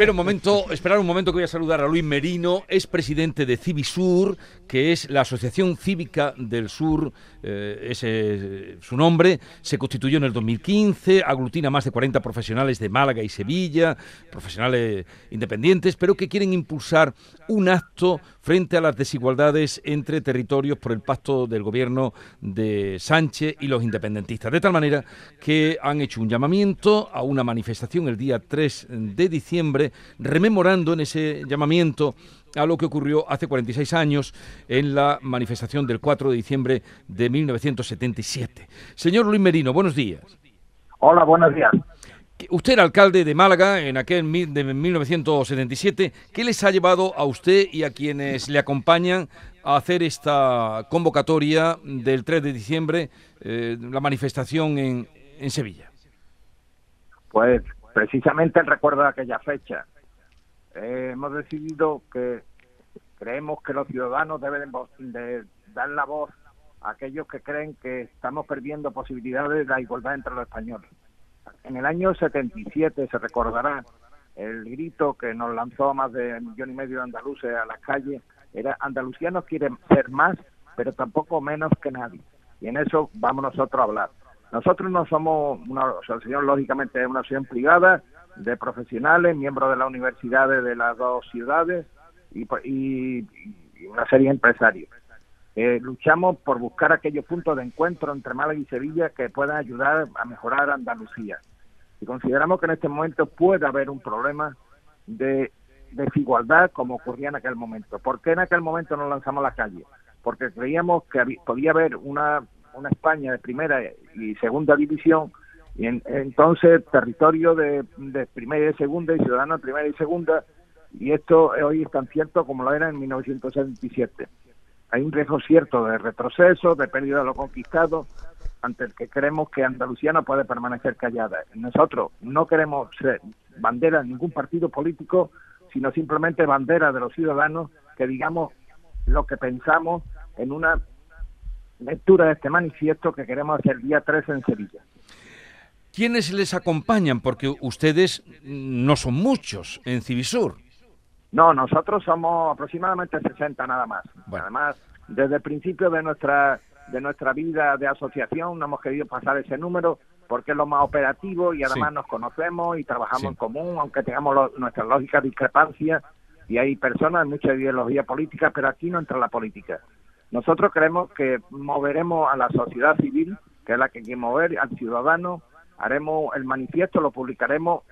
Pero un momento, esperar un momento que voy a saludar a Luis Merino, es presidente de Civisur, que es la Asociación Cívica del Sur, eh, ese es su nombre, se constituyó en el 2015, aglutina más de 40 profesionales de Málaga y Sevilla, profesionales independientes, pero que quieren impulsar un acto frente a las desigualdades entre territorios por el pacto del gobierno de Sánchez y los independentistas. De tal manera que han hecho un llamamiento a una manifestación el día 3 de diciembre, rememorando en ese llamamiento a lo que ocurrió hace 46 años en la manifestación del 4 de diciembre de 1977. Señor Luis Merino, buenos días. Hola, buenos días. Usted era alcalde de Málaga en aquel de 1977. ¿Qué les ha llevado a usted y a quienes le acompañan a hacer esta convocatoria del 3 de diciembre, eh, la manifestación en, en Sevilla? Pues precisamente el recuerdo de aquella fecha. Eh, hemos decidido que creemos que los ciudadanos deben de dar la voz a aquellos que creen que estamos perdiendo posibilidades de la igualdad entre los españoles. En el año 77 se recordará el grito que nos lanzó más de un millón y medio de andaluces a las calles era Andalucía no quiere ser más, pero tampoco menos que nadie. Y en eso vamos nosotros a hablar. Nosotros no somos una asociación, lógicamente, es una asociación privada de profesionales, miembros de las universidades de las dos ciudades y, y, una serie de empresarios. Eh, luchamos por buscar aquellos puntos de encuentro entre Málaga y Sevilla que puedan ayudar a mejorar Andalucía. Y consideramos que en este momento puede haber un problema de desigualdad como ocurría en aquel momento. ¿Por qué en aquel momento nos lanzamos a la calle? Porque creíamos que podía haber una una España de primera y segunda división, y entonces territorio de, primera y segunda y ciudadanos de primera y segunda, y esto hoy es tan cierto como lo era en 1977. Hay un riesgo cierto de retroceso, de pérdida de lo conquistado, ante el que creemos que Andalucía no puede permanecer callada. Nosotros no queremos ser bandera de ningún partido político, sino simplemente bandera de los ciudadanos que digamos lo que pensamos en una lectura de este manifiesto que queremos hacer el día 3 en Sevilla. ¿Quiénes les acompañan? Porque ustedes no son muchos en Civisur. No, nosotros somos aproximadamente 60 nada más. Además, desde el principio de nuestra de nuestra vida de asociación no hemos querido pasar ese número porque es lo más operativo y además nos conocemos y trabajamos en común, aunque tengamos nuestras lógicas discrepancias y hay personas, mucha ideología política, pero aquí no entra la política. Nosotros creemos que moveremos a la sociedad civil, que es la que hay que mover, al ciudadano, haremos el manifiesto, lo publicaremos,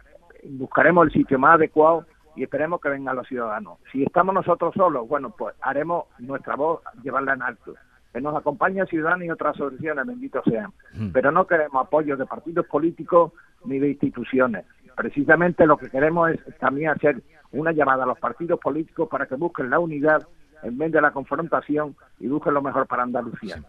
buscaremos el sitio más adecuado y esperemos que vengan los ciudadanos. Si estamos nosotros solos, bueno, pues haremos nuestra voz, llevarla en alto. Que nos acompañe el ciudadano y otras asociaciones, benditos sean. Mm. Pero no queremos apoyo de partidos políticos ni de instituciones. Precisamente lo que queremos es también hacer una llamada a los partidos políticos para que busquen la unidad en vez de la confrontación y busquen lo mejor para Andalucía.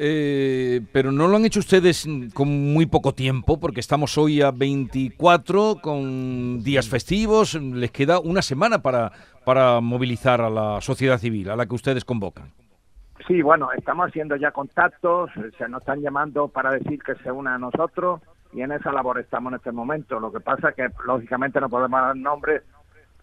Eh, pero no lo han hecho ustedes con muy poco tiempo, porque estamos hoy a 24 con días festivos, les queda una semana para, para movilizar a la sociedad civil, a la que ustedes convocan. Sí, bueno, estamos haciendo ya contactos, se nos están llamando para decir que se una a nosotros y en esa labor estamos en este momento. Lo que pasa es que lógicamente no podemos dar nombres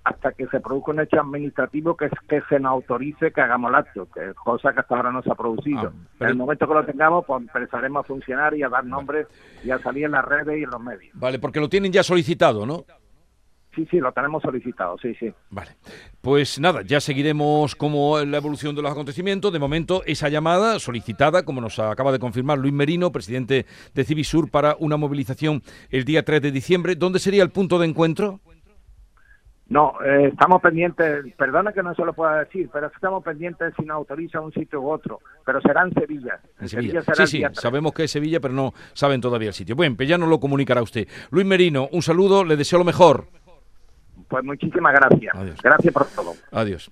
hasta que se produzca un hecho administrativo que, que se nos autorice que hagamos el acto, que cosa que hasta ahora no se ha producido. Ah, en el momento que lo tengamos, pues empezaremos a funcionar y a dar nombres y a salir en las redes y en los medios. Vale, porque lo tienen ya solicitado, ¿no? Sí, sí, lo tenemos solicitado, sí, sí. Vale. Pues nada, ya seguiremos como la evolución de los acontecimientos. De momento, esa llamada solicitada, como nos acaba de confirmar Luis Merino, presidente de Civisur, para una movilización el día 3 de diciembre. ¿Dónde sería el punto de encuentro? No, eh, estamos pendientes, perdona que no se lo pueda decir, pero estamos pendientes si nos autoriza un sitio u otro, pero será en Sevilla. En Sevilla. sí, sí, sabemos que es Sevilla, pero no saben todavía el sitio. Bueno, pues ya nos lo comunicará usted. Luis Merino, un saludo, le deseo lo mejor. Pues muchísimas gracias. Gracias por todo. Adiós.